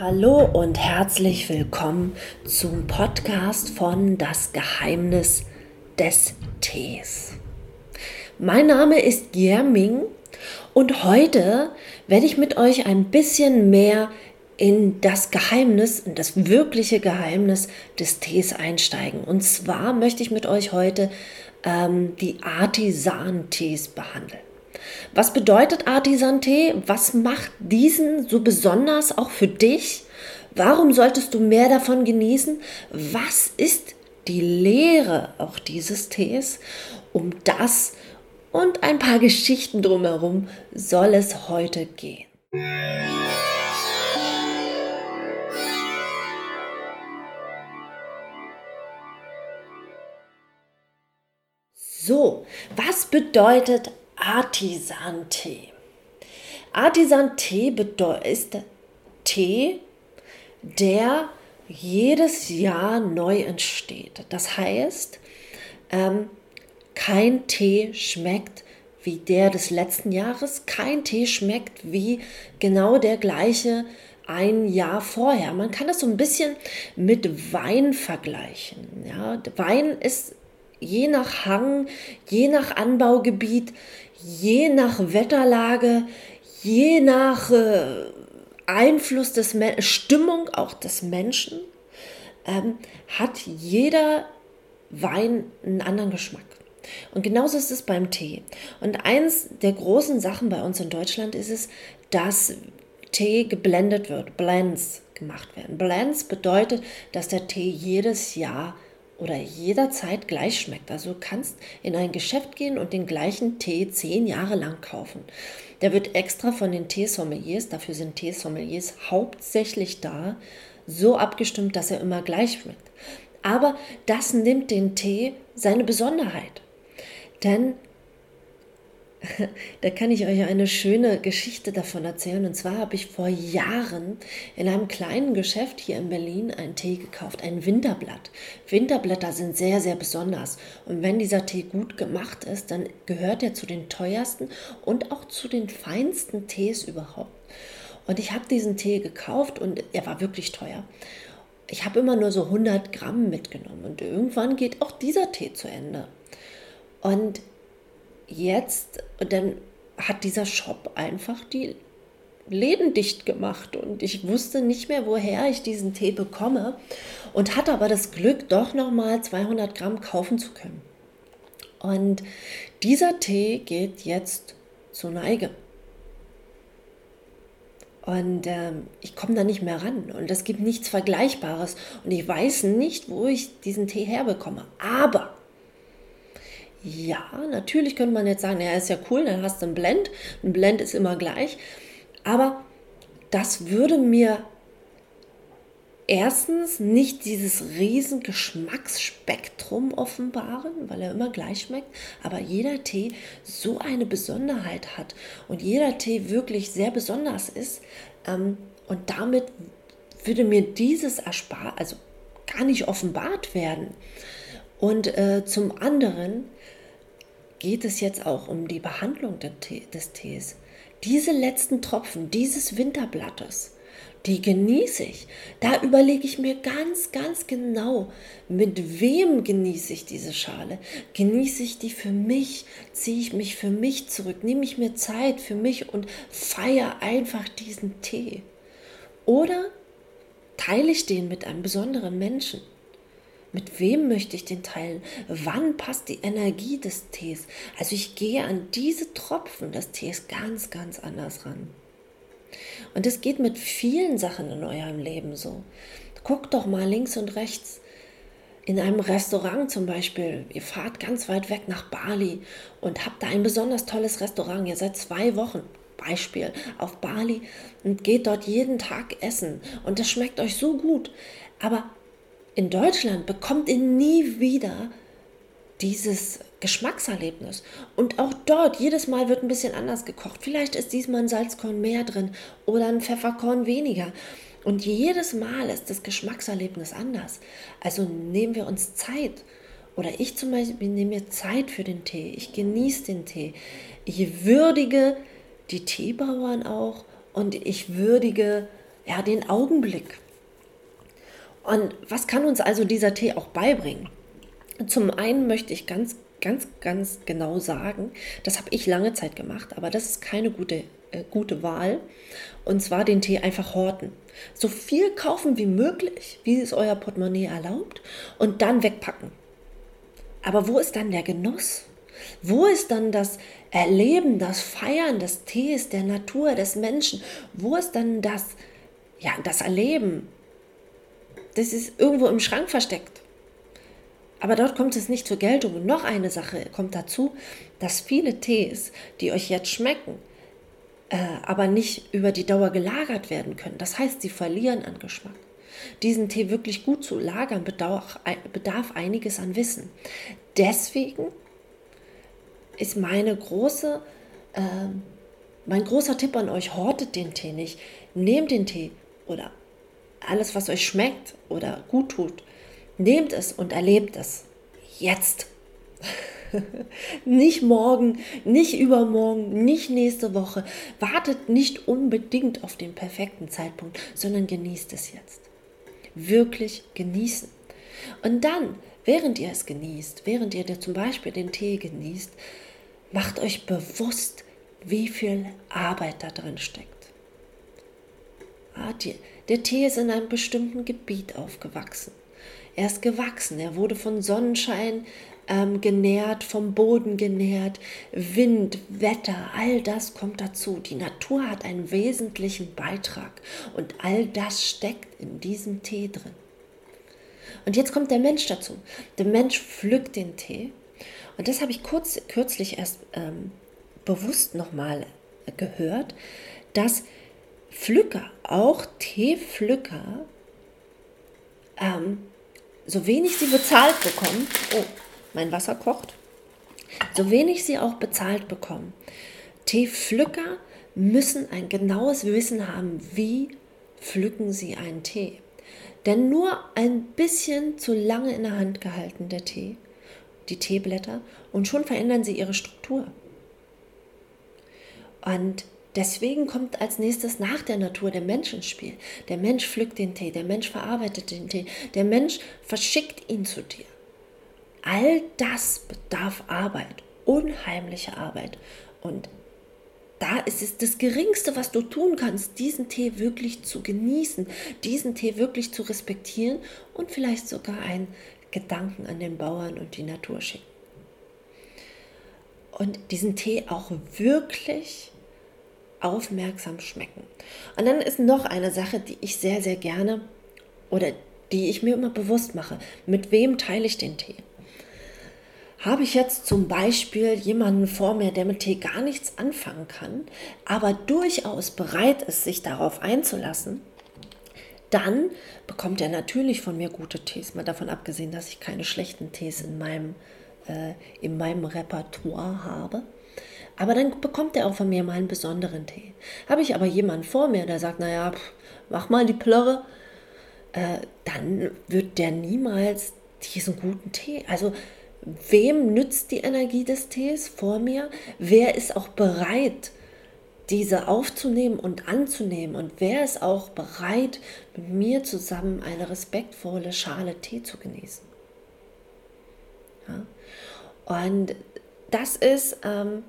Hallo und herzlich willkommen zum Podcast von Das Geheimnis des Tees. Mein Name ist Jerming und heute werde ich mit euch ein bisschen mehr in das Geheimnis, in das wirkliche Geheimnis des Tees einsteigen. Und zwar möchte ich mit euch heute ähm, die Artisan-Tees behandeln. Was bedeutet Artisan-Tee? Was macht diesen so besonders auch für dich? Warum solltest du mehr davon genießen? Was ist die Lehre auch dieses Tees? Um das und ein paar Geschichten drumherum soll es heute gehen. So, was bedeutet Artisan-Tee. Artisan-Tee ist Tee, der jedes Jahr neu entsteht. Das heißt, ähm, kein Tee schmeckt wie der des letzten Jahres, kein Tee schmeckt wie genau der gleiche ein Jahr vorher. Man kann das so ein bisschen mit Wein vergleichen. Ja, Wein ist je nach Hang, je nach Anbaugebiet, je nach Wetterlage, je nach äh, Einfluss des Men Stimmung auch des Menschen, ähm, hat jeder Wein einen anderen Geschmack. Und genauso ist es beim Tee. Und eins der großen Sachen bei uns in Deutschland ist es, dass Tee geblendet wird, Blends gemacht werden. Blends bedeutet, dass der Tee jedes Jahr oder jederzeit gleich schmeckt. Also du kannst in ein Geschäft gehen und den gleichen Tee zehn Jahre lang kaufen. Der wird extra von den Teesommeliers, dafür sind Teesommeliers hauptsächlich da, so abgestimmt, dass er immer gleich schmeckt. Aber das nimmt den Tee seine Besonderheit. Denn da kann ich euch eine schöne Geschichte davon erzählen. Und zwar habe ich vor Jahren in einem kleinen Geschäft hier in Berlin einen Tee gekauft, ein Winterblatt. Winterblätter sind sehr, sehr besonders. Und wenn dieser Tee gut gemacht ist, dann gehört er zu den teuersten und auch zu den feinsten Tees überhaupt. Und ich habe diesen Tee gekauft und er war wirklich teuer. Ich habe immer nur so 100 Gramm mitgenommen und irgendwann geht auch dieser Tee zu Ende. Und jetzt, dann hat dieser Shop einfach die Läden dicht gemacht und ich wusste nicht mehr, woher ich diesen Tee bekomme und hatte aber das Glück, doch nochmal 200 Gramm kaufen zu können. Und dieser Tee geht jetzt zur Neige. Und ähm, ich komme da nicht mehr ran. Und es gibt nichts Vergleichbares. Und ich weiß nicht, wo ich diesen Tee herbekomme. Aber ja, natürlich könnte man jetzt sagen, ja, ist ja cool, dann hast du einen Blend. Ein Blend ist immer gleich. Aber das würde mir erstens nicht dieses riesen Geschmacksspektrum offenbaren, weil er immer gleich schmeckt, aber jeder Tee so eine Besonderheit hat und jeder Tee wirklich sehr besonders ist ähm, und damit würde mir dieses erspart, also gar nicht offenbart werden. Und äh, zum anderen geht es jetzt auch um die Behandlung des Tees. Diese letzten Tropfen dieses Winterblattes, die genieße ich. Da überlege ich mir ganz, ganz genau, mit wem genieße ich diese Schale. Genieße ich die für mich? Ziehe ich mich für mich zurück? Nehme ich mir Zeit für mich und feiere einfach diesen Tee? Oder teile ich den mit einem besonderen Menschen? Mit wem möchte ich den teilen? Wann passt die Energie des Tees? Also ich gehe an diese Tropfen des Tees ganz, ganz anders ran. Und es geht mit vielen Sachen in eurem Leben so. Guckt doch mal links und rechts. In einem Restaurant zum Beispiel, ihr fahrt ganz weit weg nach Bali und habt da ein besonders tolles Restaurant. Ihr seid zwei Wochen, Beispiel, auf Bali und geht dort jeden Tag essen. Und das schmeckt euch so gut. Aber in Deutschland bekommt ihr nie wieder dieses Geschmackserlebnis. Und auch dort, jedes Mal wird ein bisschen anders gekocht. Vielleicht ist diesmal ein Salzkorn mehr drin oder ein Pfefferkorn weniger. Und jedes Mal ist das Geschmackserlebnis anders. Also nehmen wir uns Zeit. Oder ich zum Beispiel nehme mir Zeit für den Tee. Ich genieße den Tee. Ich würdige die Teebauern auch und ich würdige ja, den Augenblick. Und was kann uns also dieser Tee auch beibringen? Zum einen möchte ich ganz, ganz, ganz genau sagen, das habe ich lange Zeit gemacht, aber das ist keine gute, äh, gute Wahl. Und zwar den Tee einfach horten. So viel kaufen wie möglich, wie es euer Portemonnaie erlaubt, und dann wegpacken. Aber wo ist dann der Genuss? Wo ist dann das Erleben, das Feiern des Tees, der Natur, des Menschen? Wo ist dann das, ja, das Erleben? Das ist irgendwo im Schrank versteckt. Aber dort kommt es nicht zur Geltung. Und noch eine Sache kommt dazu, dass viele Tees, die euch jetzt schmecken, äh, aber nicht über die Dauer gelagert werden können. Das heißt, sie verlieren an Geschmack. Diesen Tee wirklich gut zu lagern bedarf, bedarf einiges an Wissen. Deswegen ist meine große, äh, mein großer Tipp an euch, hortet den Tee nicht. Nehmt den Tee oder alles, was euch schmeckt oder gut tut, nehmt es und erlebt es. Jetzt. nicht morgen, nicht übermorgen, nicht nächste Woche. Wartet nicht unbedingt auf den perfekten Zeitpunkt, sondern genießt es jetzt. Wirklich genießen. Und dann, während ihr es genießt, während ihr zum Beispiel den Tee genießt, macht euch bewusst, wie viel Arbeit da drin steckt. Ah, die, der Tee ist in einem bestimmten Gebiet aufgewachsen. Er ist gewachsen, er wurde von Sonnenschein ähm, genährt, vom Boden genährt, Wind, Wetter, all das kommt dazu. Die Natur hat einen wesentlichen Beitrag und all das steckt in diesem Tee drin. Und jetzt kommt der Mensch dazu. Der Mensch pflückt den Tee und das habe ich kurz, kürzlich erst ähm, bewusst nochmal gehört, dass Pflücker, auch Teepflücker, ähm, so wenig sie bezahlt bekommen, oh, mein Wasser kocht, so wenig sie auch bezahlt bekommen. Teepflücker müssen ein genaues Wissen haben, wie pflücken sie einen Tee. Denn nur ein bisschen zu lange in der Hand gehalten, der Tee, die Teeblätter, und schon verändern sie ihre Struktur. Und Deswegen kommt als nächstes nach der Natur der Mensch ins Spiel. Der Mensch pflückt den Tee, der Mensch verarbeitet den Tee, der Mensch verschickt ihn zu dir. All das bedarf Arbeit, unheimliche Arbeit. Und da ist es das Geringste, was du tun kannst, diesen Tee wirklich zu genießen, diesen Tee wirklich zu respektieren und vielleicht sogar einen Gedanken an den Bauern und die Natur schicken. Und diesen Tee auch wirklich aufmerksam schmecken. Und dann ist noch eine Sache, die ich sehr, sehr gerne oder die ich mir immer bewusst mache. Mit wem teile ich den Tee? Habe ich jetzt zum Beispiel jemanden vor mir, der mit Tee gar nichts anfangen kann, aber durchaus bereit ist, sich darauf einzulassen, dann bekommt er natürlich von mir gute Tees. Mal davon abgesehen, dass ich keine schlechten Tees in meinem, äh, in meinem Repertoire habe. Aber dann bekommt er auch von mir mal einen besonderen Tee. Habe ich aber jemanden vor mir, der sagt, naja, pff, mach mal die Plörre, äh, dann wird der niemals diesen guten Tee. Also wem nützt die Energie des Tees vor mir? Wer ist auch bereit, diese aufzunehmen und anzunehmen? Und wer ist auch bereit, mit mir zusammen eine respektvolle Schale Tee zu genießen? Ja? Und das ist ähm,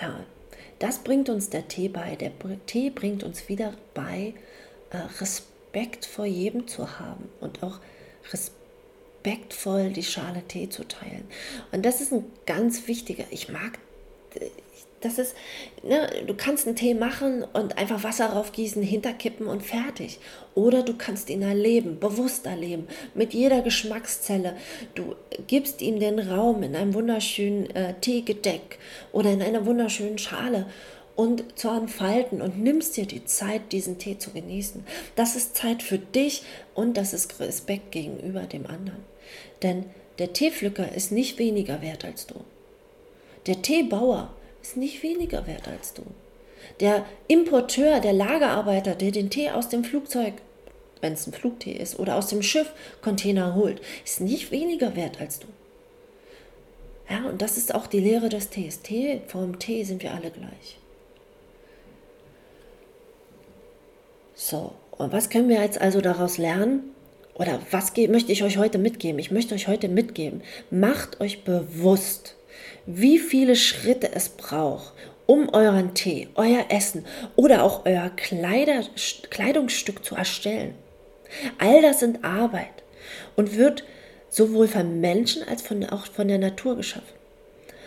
ja, das bringt uns der Tee bei. Der Tee bringt uns wieder bei, äh, Respekt vor jedem zu haben und auch respektvoll die Schale Tee zu teilen. Und das ist ein ganz wichtiger. Ich mag das ist, ne, du kannst einen Tee machen und einfach Wasser raufgießen, hinterkippen und fertig. Oder du kannst ihn erleben, bewusst erleben, mit jeder Geschmackszelle. Du gibst ihm den Raum in einem wunderschönen äh, Teegedeck oder in einer wunderschönen Schale und zu entfalten und nimmst dir die Zeit, diesen Tee zu genießen. Das ist Zeit für dich und das ist Respekt gegenüber dem anderen. Denn der Teepflücker ist nicht weniger wert als du. Der Teebauer ist nicht weniger wert als du. Der Importeur, der Lagerarbeiter, der den Tee aus dem Flugzeug, wenn es ein Flugtee ist, oder aus dem Schiff Container holt, ist nicht weniger wert als du. Ja, und das ist auch die Lehre des Tees. Tee, vor dem Tee sind wir alle gleich. So, Und was können wir jetzt also daraus lernen? Oder was möchte ich euch heute mitgeben? Ich möchte euch heute mitgeben, macht euch bewusst, wie viele Schritte es braucht, um euren Tee, euer Essen oder auch euer Kleider, Kleidungsstück zu erstellen. All das sind Arbeit und wird sowohl von Menschen als von, auch von der Natur geschaffen.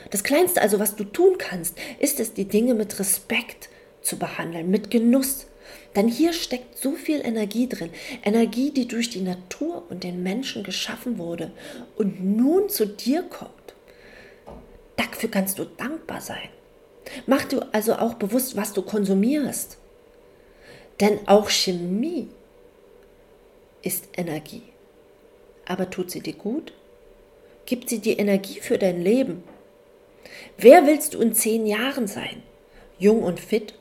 Das Kleinste also, was du tun kannst, ist es, die Dinge mit Respekt zu behandeln, mit Genuss. Denn hier steckt so viel Energie drin. Energie, die durch die Natur und den Menschen geschaffen wurde und nun zu dir kommt. Dafür kannst du dankbar sein. Mach dir also auch bewusst, was du konsumierst. Denn auch Chemie ist Energie. Aber tut sie dir gut? Gibt sie dir Energie für dein Leben? Wer willst du in zehn Jahren sein? Jung und fit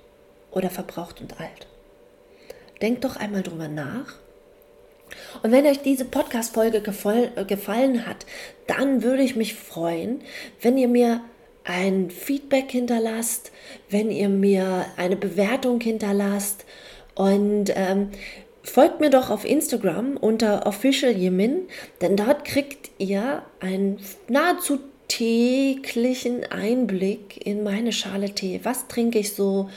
oder verbraucht und alt? Denkt doch einmal drüber nach. Und wenn euch diese Podcast-Folge gefallen hat, dann würde ich mich freuen, wenn ihr mir ein Feedback hinterlasst, wenn ihr mir eine Bewertung hinterlasst und ähm, folgt mir doch auf Instagram unter Official Yemin, denn dort kriegt ihr einen nahezu täglichen Einblick in meine Schale Tee. Was trinke ich so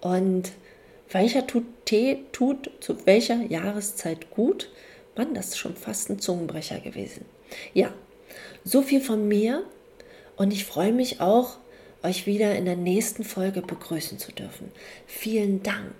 und welcher tut Tee tut zu welcher Jahreszeit gut? Mann, das ist schon fast ein Zungenbrecher gewesen. Ja, so viel von mir. Und ich freue mich auch, euch wieder in der nächsten Folge begrüßen zu dürfen. Vielen Dank.